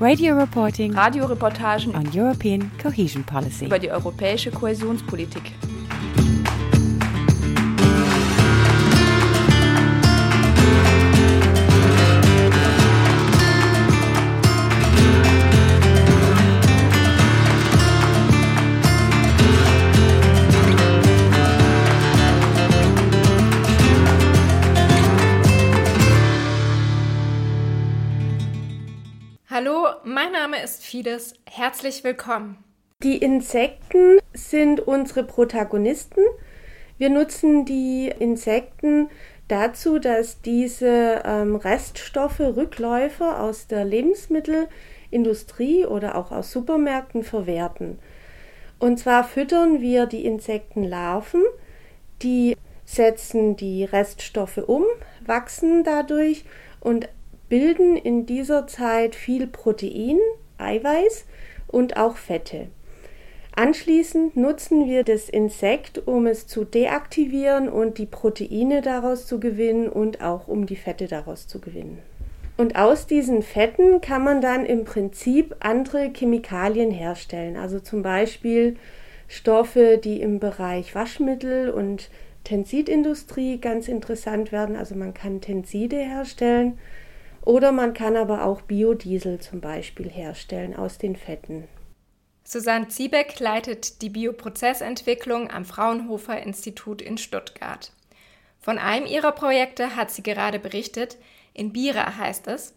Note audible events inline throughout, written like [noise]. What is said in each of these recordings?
Radio reporting Radioreportagen on European cohesion policy. über die europäische Kohäsionspolitik. Mein Name ist Fides. Herzlich willkommen. Die Insekten sind unsere Protagonisten. Wir nutzen die Insekten dazu, dass diese ähm, Reststoffe, Rückläufer aus der Lebensmittelindustrie oder auch aus Supermärkten verwerten. Und zwar füttern wir die Insektenlarven, die setzen die Reststoffe um, wachsen dadurch und bilden in dieser Zeit viel Protein, Eiweiß und auch Fette. Anschließend nutzen wir das Insekt, um es zu deaktivieren und die Proteine daraus zu gewinnen und auch um die Fette daraus zu gewinnen. Und aus diesen Fetten kann man dann im Prinzip andere Chemikalien herstellen, also zum Beispiel Stoffe, die im Bereich Waschmittel und Tensidindustrie ganz interessant werden. Also man kann Tenside herstellen oder man kann aber auch Biodiesel zum Beispiel herstellen aus den Fetten. Susanne Ziebeck leitet die Bioprozessentwicklung am Fraunhofer Institut in Stuttgart. Von einem ihrer Projekte hat sie gerade berichtet. In Bira heißt es,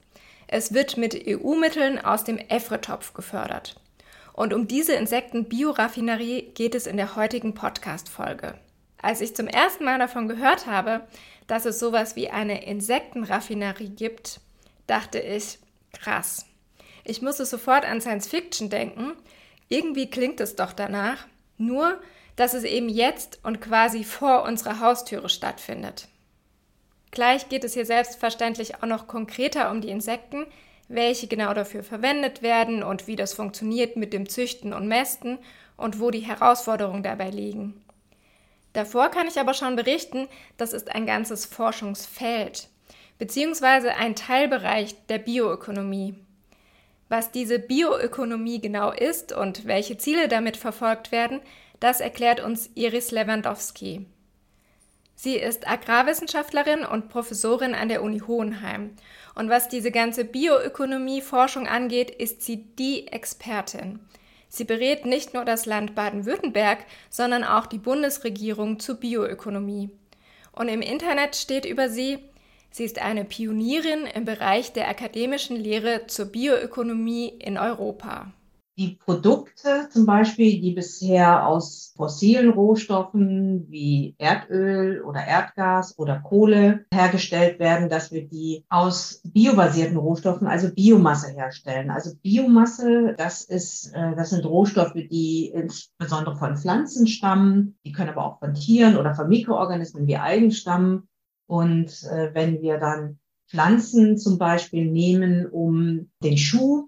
es wird mit EU-Mitteln aus dem EFRE-Topf gefördert. Und um diese Insekten-Bioraffinerie geht es in der heutigen Podcast-Folge. Als ich zum ersten Mal davon gehört habe, dass es sowas wie eine Insektenraffinerie gibt, dachte ich, krass. Ich musste sofort an Science Fiction denken. Irgendwie klingt es doch danach, nur dass es eben jetzt und quasi vor unserer Haustüre stattfindet. Gleich geht es hier selbstverständlich auch noch konkreter um die Insekten, welche genau dafür verwendet werden und wie das funktioniert mit dem Züchten und Mästen und wo die Herausforderungen dabei liegen. Davor kann ich aber schon berichten, das ist ein ganzes Forschungsfeld beziehungsweise ein Teilbereich der Bioökonomie. Was diese Bioökonomie genau ist und welche Ziele damit verfolgt werden, das erklärt uns Iris Lewandowski. Sie ist Agrarwissenschaftlerin und Professorin an der Uni Hohenheim. Und was diese ganze Bioökonomie-Forschung angeht, ist sie die Expertin. Sie berät nicht nur das Land Baden-Württemberg, sondern auch die Bundesregierung zur Bioökonomie. Und im Internet steht über sie, Sie ist eine Pionierin im Bereich der akademischen Lehre zur Bioökonomie in Europa. Die Produkte zum Beispiel, die bisher aus fossilen Rohstoffen wie Erdöl oder Erdgas oder Kohle hergestellt werden, dass wir die aus biobasierten Rohstoffen, also Biomasse herstellen. Also Biomasse, das ist, äh, das sind Rohstoffe, die insbesondere von Pflanzen stammen, die können aber auch von Tieren oder von Mikroorganismen wie Algen stammen. Und äh, wenn wir dann Pflanzen zum Beispiel nehmen, um den Schuh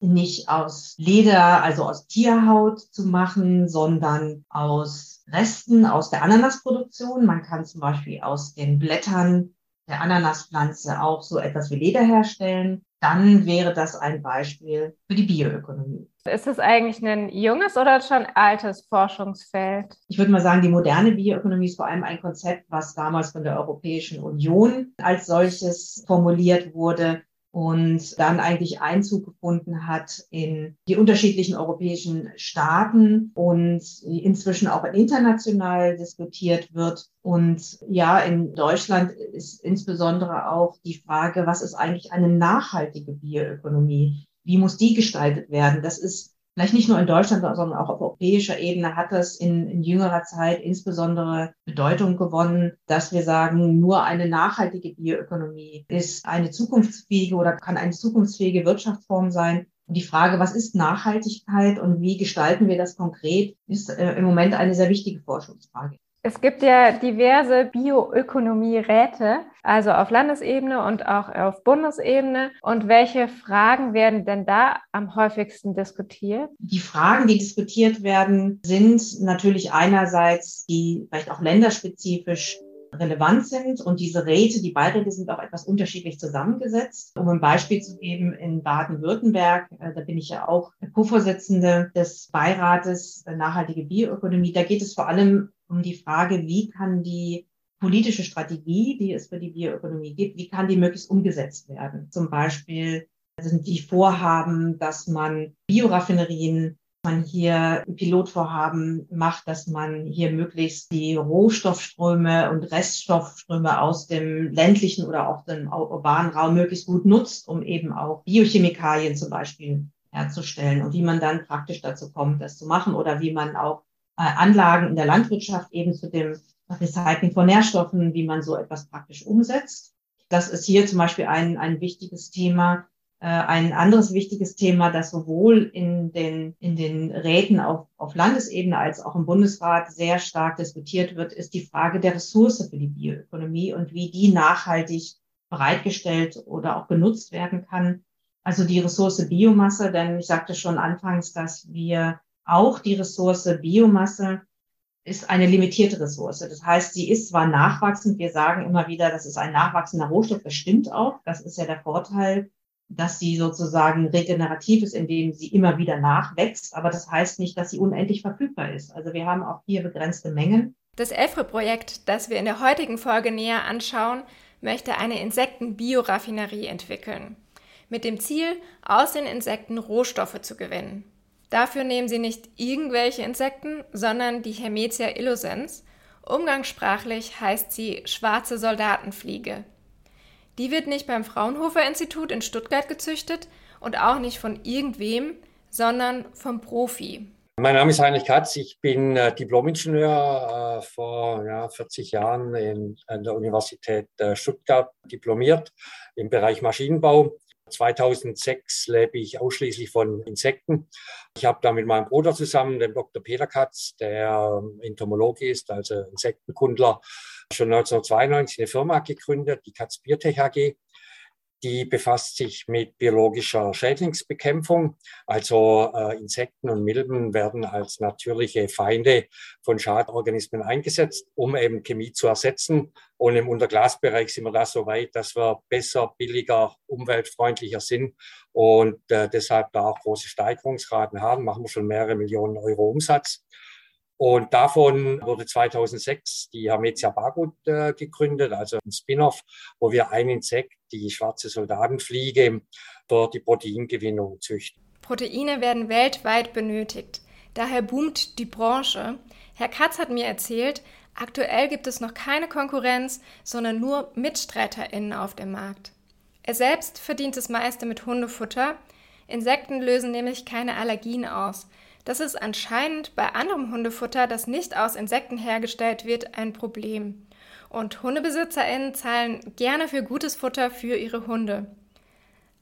nicht aus Leder, also aus Tierhaut zu machen, sondern aus Resten aus der Ananasproduktion. Man kann zum Beispiel aus den Blättern der Ananaspflanze auch so etwas wie Leder herstellen. Dann wäre das ein Beispiel für die Bioökonomie. Ist es eigentlich ein junges oder schon altes Forschungsfeld? Ich würde mal sagen, die moderne Bioökonomie ist vor allem ein Konzept, was damals von der Europäischen Union als solches formuliert wurde und dann eigentlich Einzug gefunden hat in die unterschiedlichen europäischen Staaten und inzwischen auch international diskutiert wird. Und ja, in Deutschland ist insbesondere auch die Frage, was ist eigentlich eine nachhaltige Bioökonomie? Wie muss die gestaltet werden? Das ist vielleicht nicht nur in Deutschland, sondern auch auf europäischer Ebene hat das in, in, jüngerer Zeit insbesondere Bedeutung gewonnen, dass wir sagen, nur eine nachhaltige Bioökonomie ist eine zukunftsfähige oder kann eine zukunftsfähige Wirtschaftsform sein. Und die Frage, was ist Nachhaltigkeit und wie gestalten wir das konkret, ist äh, im Moment eine sehr wichtige Forschungsfrage. Es gibt ja diverse Bioökonomie-Räte, also auf Landesebene und auch auf Bundesebene. Und welche Fragen werden denn da am häufigsten diskutiert? Die Fragen, die diskutiert werden, sind natürlich einerseits die vielleicht auch länderspezifisch relevant sind. Und diese Räte, die Beiräte sind auch etwas unterschiedlich zusammengesetzt. Um ein Beispiel zu geben, in Baden-Württemberg, äh, da bin ich ja auch Co-Vorsitzende des Beirates Nachhaltige Bioökonomie, da geht es vor allem um die Frage, wie kann die politische Strategie, die es für die Bioökonomie gibt, wie kann die möglichst umgesetzt werden? Zum Beispiel sind die Vorhaben, dass man Bioraffinerien man hier Pilotvorhaben macht, dass man hier möglichst die Rohstoffströme und Reststoffströme aus dem ländlichen oder auch dem urbanen Raum möglichst gut nutzt, um eben auch Biochemikalien zum Beispiel herzustellen und wie man dann praktisch dazu kommt, das zu machen oder wie man auch Anlagen in der Landwirtschaft eben zu dem Recycling von Nährstoffen, wie man so etwas praktisch umsetzt. Das ist hier zum Beispiel ein, ein wichtiges Thema. Äh, ein anderes wichtiges Thema, das sowohl in den, in den Räten auf, auf Landesebene als auch im Bundesrat sehr stark diskutiert wird, ist die Frage der Ressource für die Bioökonomie und wie die nachhaltig bereitgestellt oder auch genutzt werden kann. Also die Ressource Biomasse, denn ich sagte schon anfangs, dass wir auch die Ressource Biomasse ist eine limitierte Ressource. Das heißt, sie ist zwar nachwachsend, wir sagen immer wieder, das ist ein nachwachsender Rohstoff, das stimmt auch. Das ist ja der Vorteil dass sie sozusagen regenerativ ist, indem sie immer wieder nachwächst. Aber das heißt nicht, dass sie unendlich verfügbar ist. Also wir haben auch hier begrenzte Mengen. Das EFRE-Projekt, das wir in der heutigen Folge näher anschauen, möchte eine Insektenbioraffinerie entwickeln. Mit dem Ziel, aus den Insekten Rohstoffe zu gewinnen. Dafür nehmen sie nicht irgendwelche Insekten, sondern die Hermetia illusens. Umgangssprachlich heißt sie schwarze Soldatenfliege. Die wird nicht beim Fraunhofer Institut in Stuttgart gezüchtet und auch nicht von irgendwem, sondern vom Profi. Mein Name ist Heinrich Katz, ich bin äh, Diplomingenieur, äh, vor ja, 40 Jahren in, an der Universität äh, Stuttgart diplomiert im Bereich Maschinenbau. 2006 lebe ich ausschließlich von Insekten. Ich habe da mit meinem Bruder zusammen, dem Dr. Peter Katz, der ähm, Entomologe ist, also Insektenkundler, schon 1992 eine Firma gegründet, die Katz Biotech AG. Die befasst sich mit biologischer Schädlingsbekämpfung. Also äh, Insekten und Milben werden als natürliche Feinde von Schadorganismen eingesetzt, um eben Chemie zu ersetzen. Und im Unterglasbereich sind wir da so weit, dass wir besser, billiger, umweltfreundlicher sind und äh, deshalb da auch große Steigerungsraten haben. Machen wir schon mehrere Millionen Euro Umsatz. Und davon wurde 2006 die Hermetia Bagut äh, gegründet, also ein Spin-off, wo wir ein Insekt, die schwarze Soldatenfliege, für die Proteingewinnung züchten. Proteine werden weltweit benötigt. Daher boomt die Branche. Herr Katz hat mir erzählt, aktuell gibt es noch keine Konkurrenz, sondern nur MitstreiterInnen auf dem Markt. Er selbst verdient das meiste mit Hundefutter. Insekten lösen nämlich keine Allergien aus. Das ist anscheinend bei anderem Hundefutter, das nicht aus Insekten hergestellt wird, ein Problem. Und HundebesitzerInnen zahlen gerne für gutes Futter für ihre Hunde.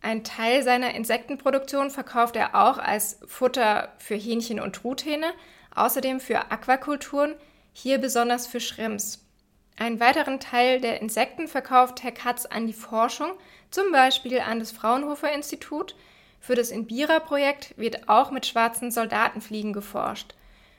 Ein Teil seiner Insektenproduktion verkauft er auch als Futter für Hähnchen und Truthähne, außerdem für Aquakulturen, hier besonders für Shrimps. Einen weiteren Teil der Insekten verkauft Herr Katz an die Forschung, zum Beispiel an das Fraunhofer Institut, für das Inbira-Projekt wird auch mit schwarzen Soldatenfliegen geforscht.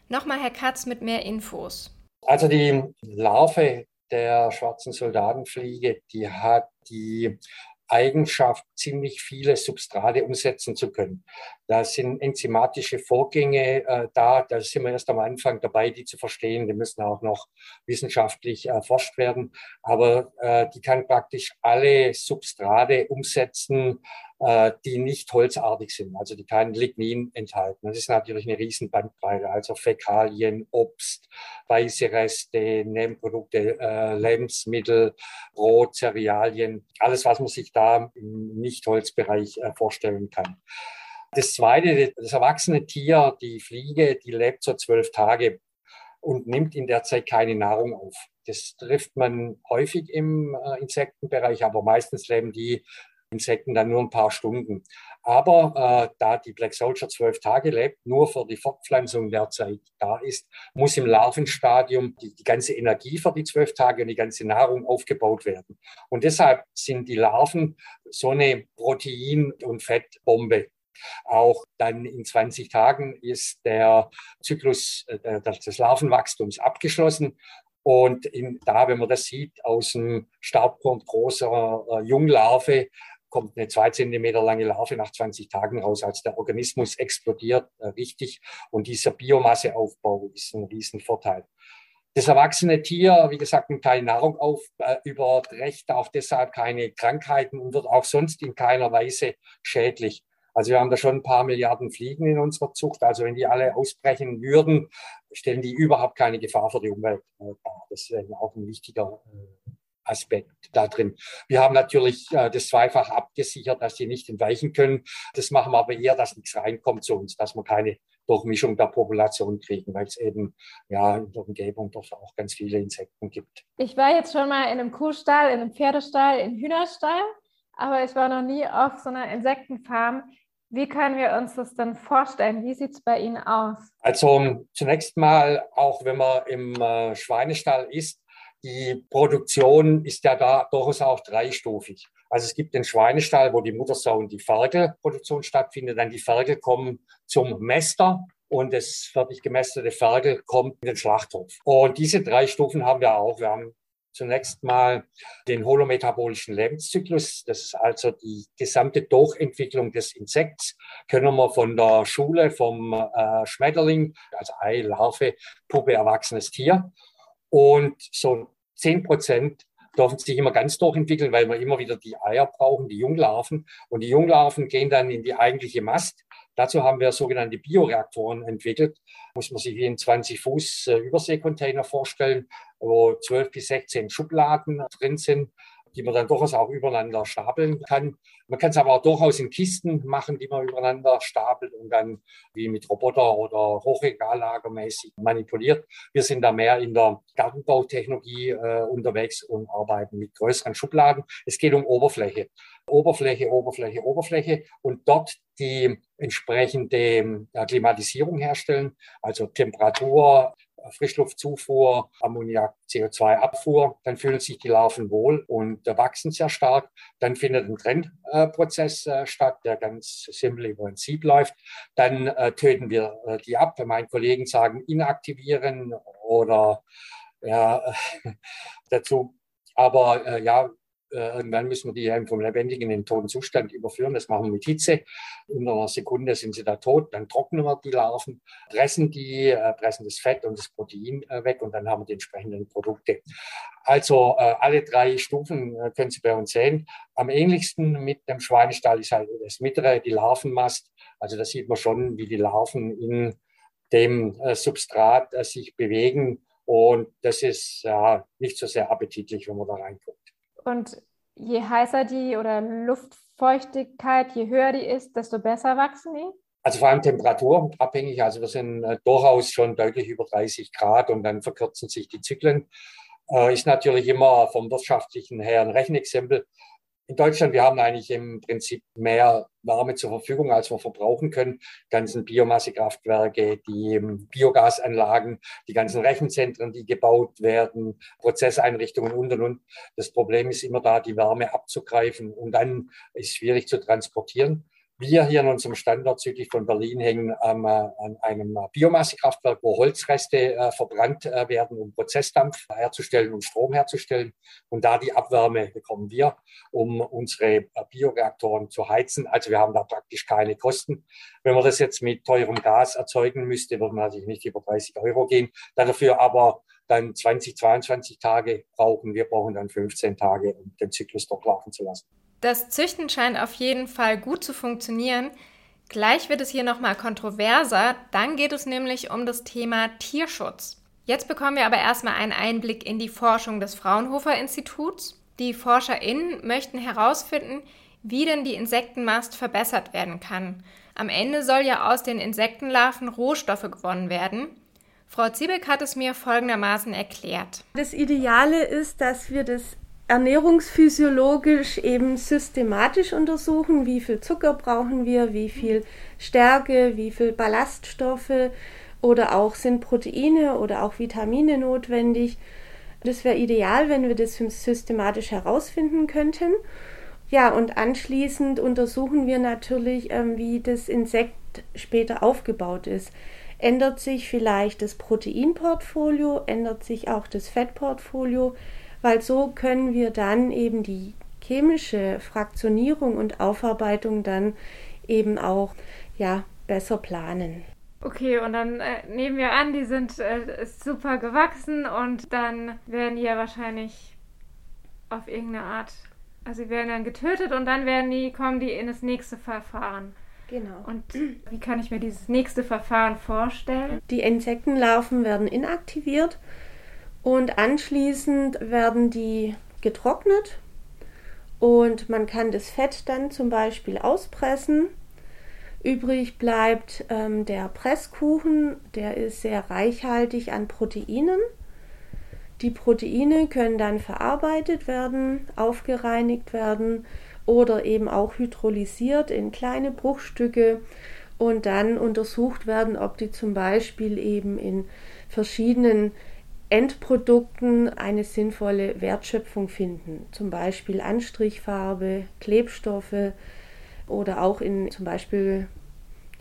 Nochmal Herr Katz mit mehr Infos. Also die Larve der schwarzen Soldatenfliege, die hat die Eigenschaft, ziemlich viele Substrate umsetzen zu können. Da sind enzymatische Vorgänge äh, da, da sind wir erst am Anfang dabei, die zu verstehen. Die müssen auch noch wissenschaftlich erforscht werden. Aber äh, die kann praktisch alle Substrate umsetzen, äh, die nicht holzartig sind, also die kein Lignin enthalten. Das ist natürlich eine riesen Bandbreite, also Fäkalien, Obst, weiße Reste, Nebenprodukte, äh, Lebensmittel, Brot, Cerealien, alles, was man sich da im Nicht-Holzbereich äh, vorstellen kann. Das zweite, das erwachsene Tier, die Fliege, die lebt so zwölf Tage und nimmt in der Zeit keine Nahrung auf. Das trifft man häufig im äh, Insektenbereich, aber meistens leben die Insekten dann nur ein paar Stunden. Aber äh, da die Black Soldier zwölf Tage lebt, nur für die Fortpflanzung derzeit da ist, muss im Larvenstadium die, die ganze Energie für die zwölf Tage und die ganze Nahrung aufgebaut werden. Und deshalb sind die Larven so eine Protein- und Fettbombe. Auch dann in 20 Tagen ist der Zyklus äh, des Larvenwachstums abgeschlossen und in, da, wenn man das sieht, aus dem Staubkorn großer äh, Junglarve kommt eine zwei Zentimeter lange Larve nach 20 Tagen raus, als der Organismus explodiert äh, richtig. Und dieser Biomasseaufbau ist ein Riesenvorteil. Das erwachsene Tier, wie gesagt, nimmt keine Nahrung auf, äh, überträgt auch deshalb keine Krankheiten und wird auch sonst in keiner Weise schädlich. Also wir haben da schon ein paar Milliarden Fliegen in unserer Zucht. Also wenn die alle ausbrechen würden, stellen die überhaupt keine Gefahr für die Umwelt äh, dar. Das ist auch ein wichtiger äh, Aspekt da drin. Wir haben natürlich äh, das zweifach abgesichert, dass die nicht entweichen können. Das machen wir aber eher, dass nichts reinkommt zu uns, dass wir keine Durchmischung der Population kriegen, weil es eben ja in der Umgebung doch auch ganz viele Insekten gibt. Ich war jetzt schon mal in einem Kuhstall, in einem Pferdestall, in Hühnerstall, aber ich war noch nie auf so einer Insektenfarm. Wie können wir uns das denn vorstellen? Wie sieht es bei Ihnen aus? Also zunächst mal, auch wenn man im äh, Schweinestall ist, die Produktion ist ja da durchaus auch dreistufig. Also es gibt den Schweinestall, wo die Muttersau und die Ferkelproduktion stattfindet. Dann die Ferkel kommen zum Mäster und das fertig gemästete Ferkel kommt in den Schlachthof. Und diese drei Stufen haben wir auch. Wir haben zunächst mal den holometabolischen Lebenszyklus. Das ist also die gesamte Durchentwicklung des Insekts. Können wir von der Schule, vom äh, Schmetterling, also Ei, Larve, Puppe, erwachsenes Tier. Und so zehn Prozent dürfen sich immer ganz durchentwickeln, weil wir immer wieder die Eier brauchen, die Junglarven. Und die Junglarven gehen dann in die eigentliche Mast. Dazu haben wir sogenannte Bioreaktoren entwickelt. Muss man sich wie ein 20 Fuß äh, Überseekontainer vorstellen, wo 12 bis 16 Schubladen drin sind, die man dann durchaus auch übereinander stapeln kann. Man kann es aber auch durchaus in Kisten machen, die man übereinander stapelt und dann wie mit Roboter oder Hochregallagermäßig manipuliert. Wir sind da mehr in der Gartenbautechnologie äh, unterwegs und arbeiten mit größeren Schubladen. Es geht um Oberfläche. Oberfläche, Oberfläche, Oberfläche und dort die entsprechende Klimatisierung herstellen, also Temperatur, Frischluftzufuhr, Ammoniak, CO2-Abfuhr, dann fühlen sich die Larven wohl und wachsen sehr stark. Dann findet ein Trennprozess äh, statt, der ganz simpel ein Sieb läuft. Dann äh, töten wir äh, die ab. Meine Kollegen sagen inaktivieren oder ja, [laughs] dazu. Aber ja, äh, irgendwann müssen wir die eben vom lebendigen in den toten Zustand überführen. Das machen wir mit Hitze. In einer Sekunde sind sie da tot. Dann trocknen wir die Larven, pressen die, äh, pressen das Fett und das Protein äh, weg und dann haben wir die entsprechenden Produkte. Also alle drei Stufen können Sie bei uns sehen. Am ähnlichsten mit dem Schweinestall ist halt das mittlere, die Larvenmast. Also da sieht man schon, wie die Larven in dem Substrat sich bewegen. Und das ist ja nicht so sehr appetitlich, wenn man da reinguckt. Und je heißer die oder Luftfeuchtigkeit, je höher die ist, desto besser wachsen die? Also vor allem temperaturabhängig. Also wir sind äh, durchaus schon deutlich über 30 Grad und dann verkürzen sich die Zyklen. Äh, ist natürlich immer vom wirtschaftlichen her ein Rechenexempel in Deutschland, wir haben eigentlich im Prinzip mehr Wärme zur Verfügung, als wir verbrauchen können. Die ganzen Biomassekraftwerke, die Biogasanlagen, die ganzen Rechenzentren, die gebaut werden, Prozesseinrichtungen und und und. Das Problem ist immer da, die Wärme abzugreifen und dann ist es schwierig zu transportieren. Wir hier in unserem Standort südlich von Berlin hängen ähm, an einem Biomassekraftwerk, wo Holzreste äh, verbrannt äh, werden, um Prozessdampf herzustellen und Strom herzustellen. Und da die Abwärme bekommen wir, um unsere äh, Bioreaktoren zu heizen. Also wir haben da praktisch keine Kosten. Wenn man das jetzt mit teurem Gas erzeugen müsste, würde man natürlich nicht über 30 Euro gehen. Dafür aber dann 20, 22 Tage brauchen. Wir brauchen dann 15 Tage, um den Zyklus durchlaufen zu lassen. Das Züchten scheint auf jeden Fall gut zu funktionieren. Gleich wird es hier nochmal kontroverser. Dann geht es nämlich um das Thema Tierschutz. Jetzt bekommen wir aber erstmal einen Einblick in die Forschung des Fraunhofer Instituts. Die ForscherInnen möchten herausfinden, wie denn die Insektenmast verbessert werden kann. Am Ende soll ja aus den Insektenlarven Rohstoffe gewonnen werden. Frau Ziebeck hat es mir folgendermaßen erklärt. Das Ideale ist, dass wir das ernährungsphysiologisch eben systematisch untersuchen, wie viel Zucker brauchen wir, wie viel Stärke, wie viel Ballaststoffe oder auch sind Proteine oder auch Vitamine notwendig. Das wäre ideal, wenn wir das systematisch herausfinden könnten. Ja, und anschließend untersuchen wir natürlich, ähm, wie das Insekt später aufgebaut ist. Ändert sich vielleicht das Proteinportfolio, ändert sich auch das Fettportfolio, weil so können wir dann eben die chemische Fraktionierung und Aufarbeitung dann eben auch ja, besser planen. Okay, und dann äh, nehmen wir an, die sind äh, super gewachsen und dann werden die ja wahrscheinlich auf irgendeine Art, also sie werden dann getötet und dann werden die, kommen die in das nächste Verfahren. Genau. Und wie kann ich mir dieses nächste Verfahren vorstellen? Die Insektenlarven werden inaktiviert und anschließend werden die getrocknet und man kann das Fett dann zum Beispiel auspressen. Übrig bleibt ähm, der Presskuchen, der ist sehr reichhaltig an Proteinen. Die Proteine können dann verarbeitet werden, aufgereinigt werden oder eben auch hydrolysiert in kleine Bruchstücke und dann untersucht werden, ob die zum Beispiel eben in verschiedenen Endprodukten eine sinnvolle Wertschöpfung finden, zum Beispiel Anstrichfarbe, Klebstoffe oder auch in zum Beispiel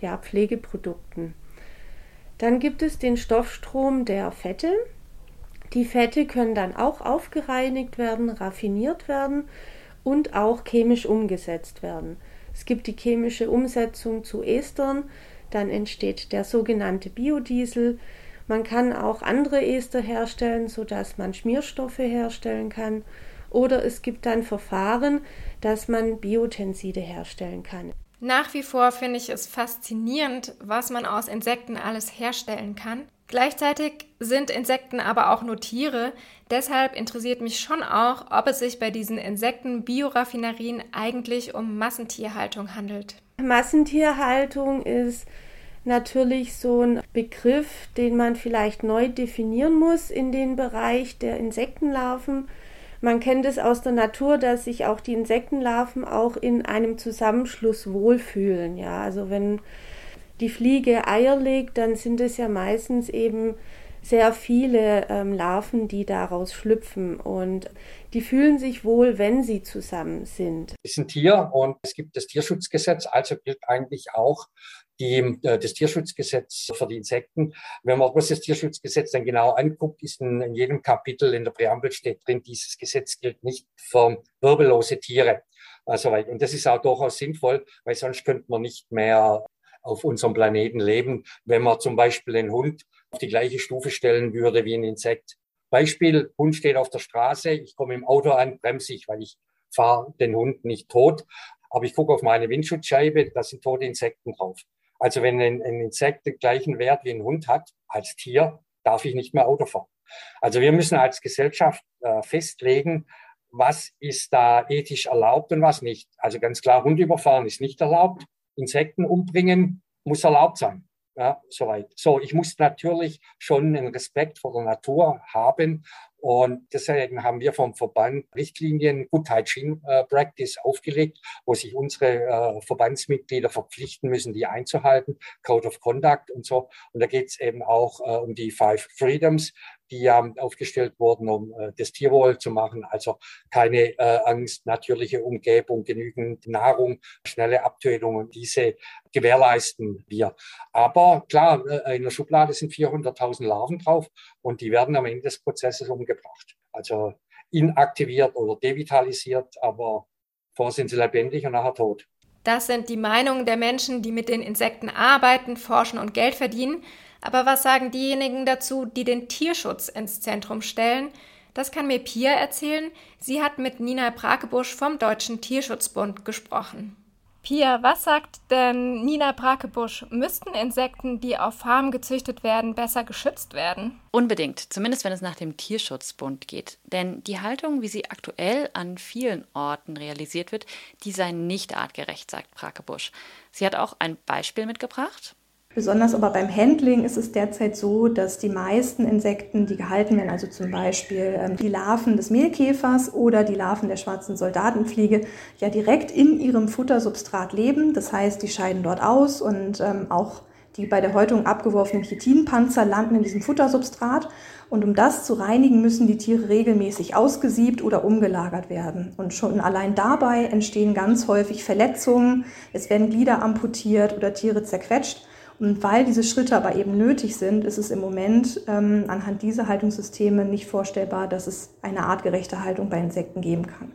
ja, Pflegeprodukten. Dann gibt es den Stoffstrom der Fette. Die Fette können dann auch aufgereinigt werden, raffiniert werden und auch chemisch umgesetzt werden. Es gibt die chemische Umsetzung zu Estern, dann entsteht der sogenannte Biodiesel. Man kann auch andere Ester herstellen, sodass man Schmierstoffe herstellen kann. Oder es gibt dann Verfahren, dass man Biotenside herstellen kann. Nach wie vor finde ich es faszinierend, was man aus Insekten alles herstellen kann. Gleichzeitig sind Insekten aber auch nur Tiere, deshalb interessiert mich schon auch, ob es sich bei diesen Insekten-Bioraffinerien eigentlich um Massentierhaltung handelt. Massentierhaltung ist natürlich so ein Begriff, den man vielleicht neu definieren muss in den Bereich der Insektenlarven. Man kennt es aus der Natur, dass sich auch die Insektenlarven auch in einem Zusammenschluss wohlfühlen. Ja, also wenn die Fliege Eier legt, dann sind es ja meistens eben sehr viele ähm, Larven, die daraus schlüpfen und die fühlen sich wohl, wenn sie zusammen sind. Es ist ein Tier und es gibt das Tierschutzgesetz, also gilt eigentlich auch die, äh, das Tierschutzgesetz für die Insekten. Wenn man das Tierschutzgesetz dann genau anguckt, ist in, in jedem Kapitel in der Präambel steht drin, dieses Gesetz gilt nicht für wirbellose Tiere. Also, und das ist auch durchaus sinnvoll, weil sonst könnte man nicht mehr auf unserem Planeten leben, wenn man zum Beispiel einen Hund auf die gleiche Stufe stellen würde wie ein Insekt. Beispiel, Hund steht auf der Straße, ich komme im Auto an, bremse ich, weil ich fahre den Hund nicht tot, aber ich gucke auf meine Windschutzscheibe, da sind tote Insekten drauf. Also wenn ein, ein Insekt den gleichen Wert wie ein Hund hat als Tier, darf ich nicht mehr Auto fahren. Also wir müssen als Gesellschaft äh, festlegen, was ist da ethisch erlaubt und was nicht. Also ganz klar, Hund überfahren ist nicht erlaubt. Insekten umbringen muss erlaubt sein. Ja, soweit. So, ich muss natürlich schon einen Respekt vor der Natur haben und deswegen haben wir vom Verband Richtlinien Good Hygiene äh, Practice aufgelegt, wo sich unsere äh, Verbandsmitglieder verpflichten müssen, die einzuhalten, Code of Conduct und so. Und da geht es eben auch äh, um die Five Freedoms, die ja aufgestellt wurden, um äh, das Tierwohl zu machen. Also keine äh, Angst, natürliche Umgebung, genügend Nahrung, schnelle Abtötung und diese gewährleisten wir. Aber klar, äh, in der Schublade sind 400.000 Larven drauf und die werden am Ende des Prozesses umgebracht. Also inaktiviert oder devitalisiert, aber vorher sind sie lebendig und nachher tot. Das sind die Meinungen der Menschen, die mit den Insekten arbeiten, forschen und Geld verdienen. Aber was sagen diejenigen dazu, die den Tierschutz ins Zentrum stellen? Das kann mir Pia erzählen. Sie hat mit Nina Brakebusch vom Deutschen Tierschutzbund gesprochen. Pia, was sagt denn Nina Brakebusch? Müssten Insekten, die auf Farmen gezüchtet werden, besser geschützt werden? Unbedingt, zumindest wenn es nach dem Tierschutzbund geht. Denn die Haltung, wie sie aktuell an vielen Orten realisiert wird, die sei nicht artgerecht, sagt Brakebusch. Sie hat auch ein Beispiel mitgebracht. Besonders aber beim Handling ist es derzeit so, dass die meisten Insekten, die gehalten werden, also zum Beispiel ähm, die Larven des Mehlkäfers oder die Larven der schwarzen Soldatenfliege, ja direkt in ihrem Futtersubstrat leben. Das heißt, die scheiden dort aus und ähm, auch die bei der Häutung abgeworfenen Chitinpanzer landen in diesem Futtersubstrat. Und um das zu reinigen, müssen die Tiere regelmäßig ausgesiebt oder umgelagert werden. Und schon allein dabei entstehen ganz häufig Verletzungen. Es werden Glieder amputiert oder Tiere zerquetscht. Und weil diese Schritte aber eben nötig sind, ist es im Moment ähm, anhand dieser Haltungssysteme nicht vorstellbar, dass es eine artgerechte Haltung bei Insekten geben kann.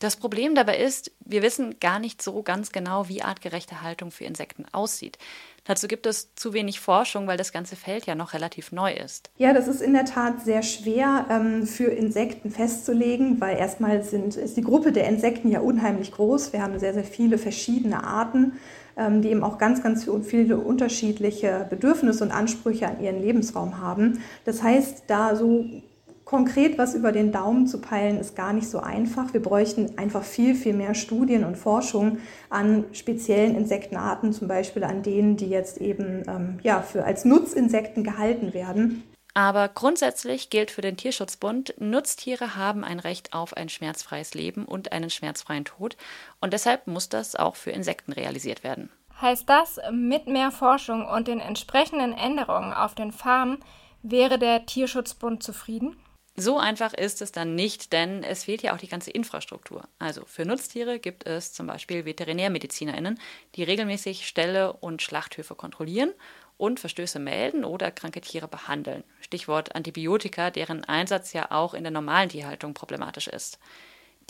Das Problem dabei ist, wir wissen gar nicht so ganz genau, wie artgerechte Haltung für Insekten aussieht. Dazu gibt es zu wenig Forschung, weil das ganze Feld ja noch relativ neu ist. Ja, das ist in der Tat sehr schwer ähm, für Insekten festzulegen, weil erstmal sind, ist die Gruppe der Insekten ja unheimlich groß. Wir haben sehr, sehr viele verschiedene Arten. Ähm, die eben auch ganz, ganz viele unterschiedliche Bedürfnisse und Ansprüche an ihren Lebensraum haben. Das heißt, da so konkret was über den Daumen zu peilen, ist gar nicht so einfach. Wir bräuchten einfach viel, viel mehr Studien und Forschung an speziellen Insektenarten, zum Beispiel an denen, die jetzt eben ähm, ja, für, als Nutzinsekten gehalten werden. Aber grundsätzlich gilt für den Tierschutzbund, Nutztiere haben ein Recht auf ein schmerzfreies Leben und einen schmerzfreien Tod. Und deshalb muss das auch für Insekten realisiert werden. Heißt das, mit mehr Forschung und den entsprechenden Änderungen auf den Farmen wäre der Tierschutzbund zufrieden? So einfach ist es dann nicht, denn es fehlt ja auch die ganze Infrastruktur. Also für Nutztiere gibt es zum Beispiel VeterinärmedizinerInnen, die regelmäßig Ställe und Schlachthöfe kontrollieren und Verstöße melden oder kranke Tiere behandeln. Stichwort Antibiotika, deren Einsatz ja auch in der normalen Tierhaltung problematisch ist.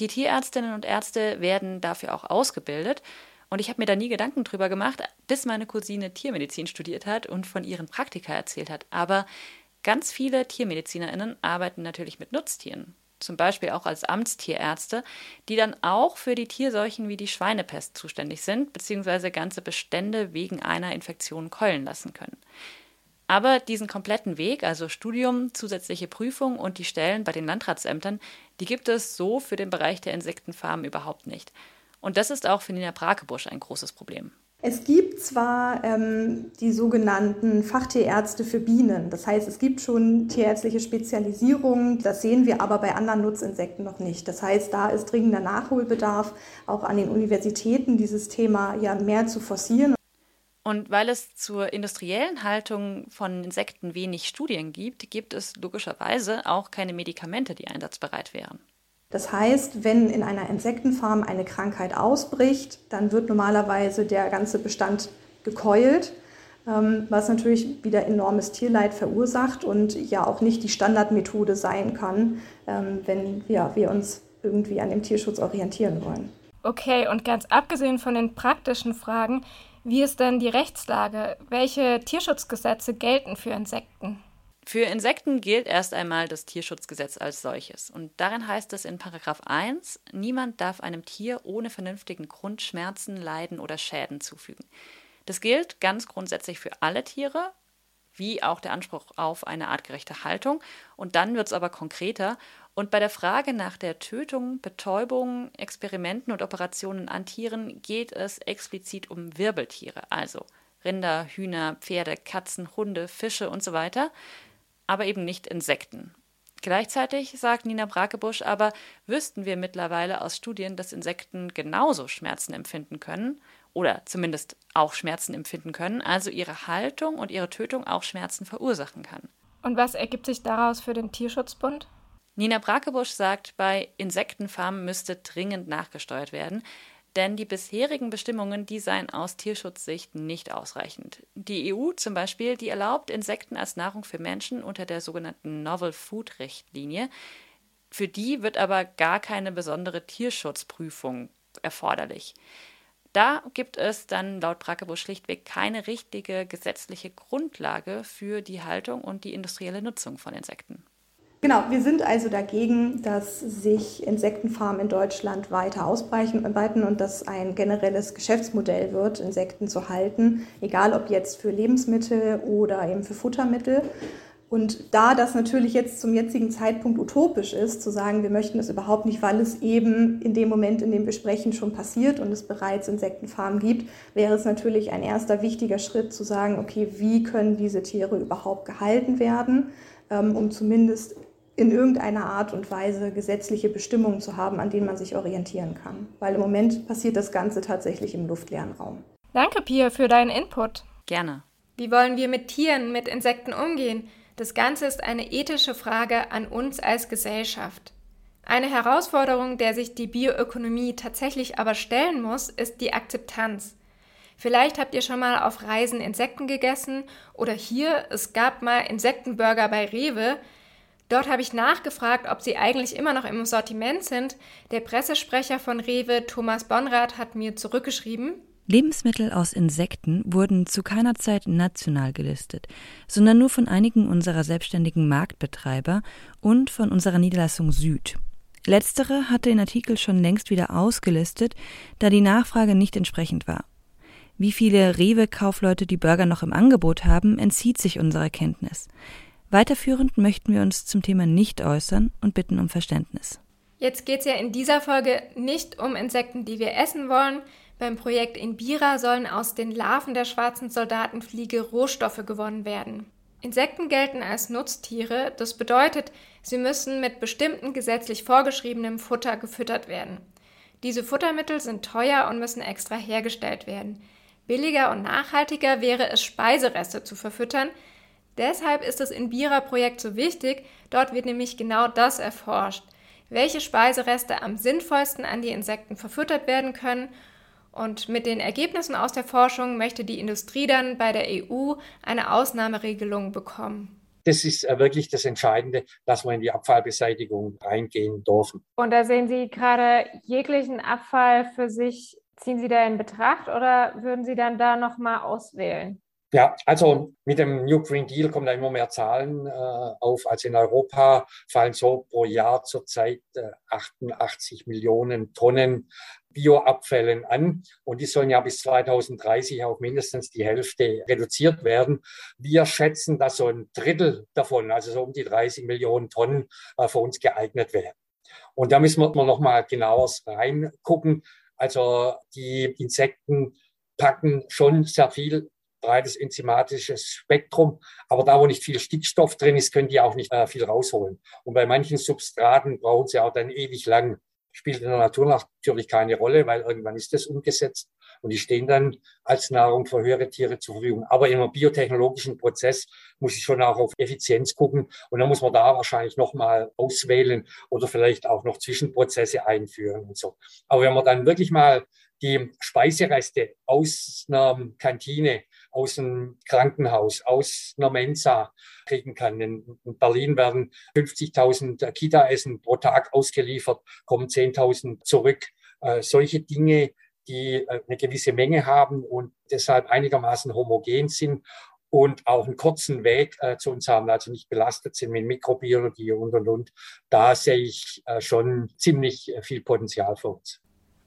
Die Tierärztinnen und Ärzte werden dafür auch ausgebildet. Und ich habe mir da nie Gedanken drüber gemacht, bis meine Cousine Tiermedizin studiert hat und von ihren Praktika erzählt hat. Aber ganz viele TiermedizinerInnen arbeiten natürlich mit Nutztieren zum Beispiel auch als Amtstierärzte, die dann auch für die Tierseuchen wie die Schweinepest zuständig sind, beziehungsweise ganze Bestände wegen einer Infektion keulen lassen können. Aber diesen kompletten Weg, also Studium, zusätzliche Prüfung und die Stellen bei den Landratsämtern, die gibt es so für den Bereich der Insektenfarmen überhaupt nicht. Und das ist auch für Nina Brakebusch ein großes Problem. Es gibt zwar ähm, die sogenannten Fachtierärzte für Bienen, das heißt, es gibt schon tierärztliche Spezialisierungen, das sehen wir aber bei anderen Nutzinsekten noch nicht. Das heißt, da ist dringender Nachholbedarf, auch an den Universitäten dieses Thema ja mehr zu forcieren. Und weil es zur industriellen Haltung von Insekten wenig Studien gibt, gibt es logischerweise auch keine Medikamente, die einsatzbereit wären. Das heißt, wenn in einer Insektenfarm eine Krankheit ausbricht, dann wird normalerweise der ganze Bestand gekeult, ähm, was natürlich wieder enormes Tierleid verursacht und ja auch nicht die Standardmethode sein kann, ähm, wenn wir, wir uns irgendwie an dem Tierschutz orientieren wollen. Okay, und ganz abgesehen von den praktischen Fragen, wie ist denn die Rechtslage? Welche Tierschutzgesetze gelten für Insekten? Für Insekten gilt erst einmal das Tierschutzgesetz als solches. Und darin heißt es in Paragraph 1, niemand darf einem Tier ohne vernünftigen Grund Schmerzen, Leiden oder Schäden zufügen. Das gilt ganz grundsätzlich für alle Tiere, wie auch der Anspruch auf eine artgerechte Haltung. Und dann wird es aber konkreter. Und bei der Frage nach der Tötung, Betäubung, Experimenten und Operationen an Tieren geht es explizit um Wirbeltiere, also Rinder, Hühner, Pferde, Katzen, Hunde, Fische und so weiter aber eben nicht Insekten. Gleichzeitig, sagt Nina Brakebusch, aber wüssten wir mittlerweile aus Studien, dass Insekten genauso Schmerzen empfinden können oder zumindest auch Schmerzen empfinden können, also ihre Haltung und ihre Tötung auch Schmerzen verursachen kann. Und was ergibt sich daraus für den Tierschutzbund? Nina Brakebusch sagt, bei Insektenfarmen müsste dringend nachgesteuert werden, denn die bisherigen Bestimmungen, die seien aus Tierschutzsicht nicht ausreichend. Die EU zum Beispiel, die erlaubt Insekten als Nahrung für Menschen unter der sogenannten Novel Food Richtlinie. Für die wird aber gar keine besondere Tierschutzprüfung erforderlich. Da gibt es dann laut Brakebusch schlichtweg keine richtige gesetzliche Grundlage für die Haltung und die industrielle Nutzung von Insekten. Genau, wir sind also dagegen, dass sich Insektenfarmen in Deutschland weiter ausbreiten und dass ein generelles Geschäftsmodell wird, Insekten zu halten, egal ob jetzt für Lebensmittel oder eben für Futtermittel. Und da das natürlich jetzt zum jetzigen Zeitpunkt utopisch ist, zu sagen, wir möchten das überhaupt nicht, weil es eben in dem Moment, in dem wir sprechen, schon passiert und es bereits Insektenfarmen gibt, wäre es natürlich ein erster wichtiger Schritt zu sagen, okay, wie können diese Tiere überhaupt gehalten werden, ähm, um zumindest in irgendeiner Art und Weise gesetzliche Bestimmungen zu haben, an denen man sich orientieren kann. Weil im Moment passiert das Ganze tatsächlich im luftleeren Raum. Danke, Pia, für deinen Input. Gerne. Wie wollen wir mit Tieren, mit Insekten umgehen? Das Ganze ist eine ethische Frage an uns als Gesellschaft. Eine Herausforderung, der sich die Bioökonomie tatsächlich aber stellen muss, ist die Akzeptanz. Vielleicht habt ihr schon mal auf Reisen Insekten gegessen oder hier, es gab mal Insektenburger bei Rewe. Dort habe ich nachgefragt, ob sie eigentlich immer noch im Sortiment sind. Der Pressesprecher von Rewe, Thomas Bonrath, hat mir zurückgeschrieben, Lebensmittel aus Insekten wurden zu keiner Zeit national gelistet, sondern nur von einigen unserer selbstständigen Marktbetreiber und von unserer Niederlassung Süd. Letztere hatte den Artikel schon längst wieder ausgelistet, da die Nachfrage nicht entsprechend war. Wie viele Rewe-Kaufleute die Burger noch im Angebot haben, entzieht sich unserer Kenntnis. Weiterführend möchten wir uns zum Thema nicht äußern und bitten um Verständnis. Jetzt geht es ja in dieser Folge nicht um Insekten, die wir essen wollen, beim Projekt Inbira sollen aus den Larven der schwarzen Soldatenfliege Rohstoffe gewonnen werden. Insekten gelten als Nutztiere, das bedeutet, sie müssen mit bestimmten gesetzlich vorgeschriebenem Futter gefüttert werden. Diese Futtermittel sind teuer und müssen extra hergestellt werden. Billiger und nachhaltiger wäre es, Speisereste zu verfüttern. Deshalb ist das Inbira-Projekt so wichtig. Dort wird nämlich genau das erforscht. Welche Speisereste am sinnvollsten an die Insekten verfüttert werden können und mit den Ergebnissen aus der Forschung möchte die Industrie dann bei der EU eine Ausnahmeregelung bekommen. Das ist äh, wirklich das Entscheidende, dass wir in die Abfallbeseitigung reingehen dürfen. Und da sehen Sie gerade jeglichen Abfall für sich, ziehen Sie da in Betracht oder würden Sie dann da nochmal auswählen? Ja, also mit dem New Green Deal kommen da immer mehr Zahlen äh, auf. Also in Europa fallen so pro Jahr zurzeit äh, 88 Millionen Tonnen Bioabfällen an und die sollen ja bis 2030 auf mindestens die Hälfte reduziert werden. Wir schätzen, dass so ein Drittel davon, also so um die 30 Millionen Tonnen, äh, für uns geeignet wären. Und da müssen wir noch mal genauer reingucken. Also die Insekten packen schon sehr viel breites enzymatisches Spektrum. Aber da, wo nicht viel Stickstoff drin ist, können die auch nicht äh, viel rausholen. Und bei manchen Substraten brauchen sie auch dann ewig lang. Spielt in der Natur natürlich keine Rolle, weil irgendwann ist das umgesetzt und die stehen dann als Nahrung für höhere Tiere zur Verfügung. Aber einem biotechnologischen Prozess muss ich schon auch auf Effizienz gucken und dann muss man da wahrscheinlich nochmal auswählen oder vielleicht auch noch Zwischenprozesse einführen und so. Aber wenn man dann wirklich mal die Speisereste aus einer Kantine aus dem Krankenhaus, aus einer Mensa kriegen kann. In Berlin werden 50.000 Kita-Essen pro Tag ausgeliefert, kommen 10.000 zurück. Äh, solche Dinge, die äh, eine gewisse Menge haben und deshalb einigermaßen homogen sind und auch einen kurzen Weg äh, zu uns haben, also nicht belastet sind mit Mikrobiologie und, und, und. Da sehe ich äh, schon ziemlich äh, viel Potenzial für uns.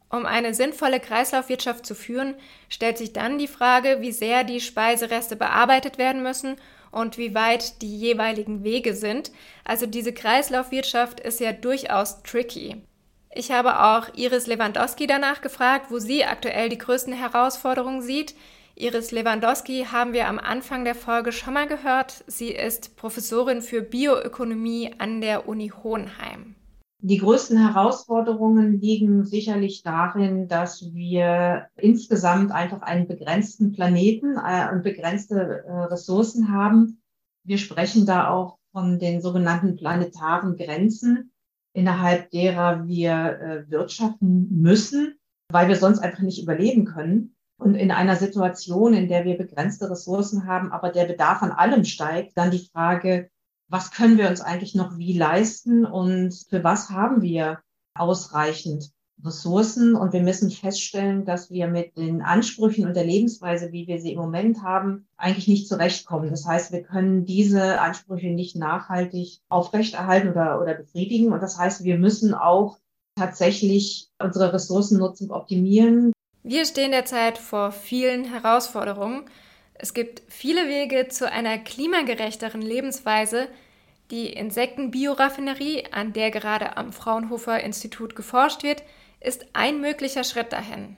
Um eine sinnvolle Kreislaufwirtschaft zu führen, stellt sich dann die Frage, wie sehr die Speisereste bearbeitet werden müssen und wie weit die jeweiligen Wege sind. Also diese Kreislaufwirtschaft ist ja durchaus tricky. Ich habe auch Iris Lewandowski danach gefragt, wo sie aktuell die größten Herausforderungen sieht. Iris Lewandowski haben wir am Anfang der Folge schon mal gehört. Sie ist Professorin für Bioökonomie an der Uni Hohenheim. Die größten Herausforderungen liegen sicherlich darin, dass wir insgesamt einfach einen begrenzten Planeten äh, und begrenzte äh, Ressourcen haben. Wir sprechen da auch von den sogenannten planetaren Grenzen, innerhalb derer wir äh, wirtschaften müssen, weil wir sonst einfach nicht überleben können. Und in einer Situation, in der wir begrenzte Ressourcen haben, aber der Bedarf an allem steigt, dann die Frage, was können wir uns eigentlich noch wie leisten und für was haben wir ausreichend Ressourcen. Und wir müssen feststellen, dass wir mit den Ansprüchen und der Lebensweise, wie wir sie im Moment haben, eigentlich nicht zurechtkommen. Das heißt, wir können diese Ansprüche nicht nachhaltig aufrechterhalten oder, oder befriedigen. Und das heißt, wir müssen auch tatsächlich unsere Ressourcennutzung optimieren. Wir stehen derzeit vor vielen Herausforderungen. Es gibt viele Wege zu einer klimagerechteren Lebensweise. Die Insektenbioraffinerie, an der gerade am Fraunhofer Institut geforscht wird, ist ein möglicher Schritt dahin.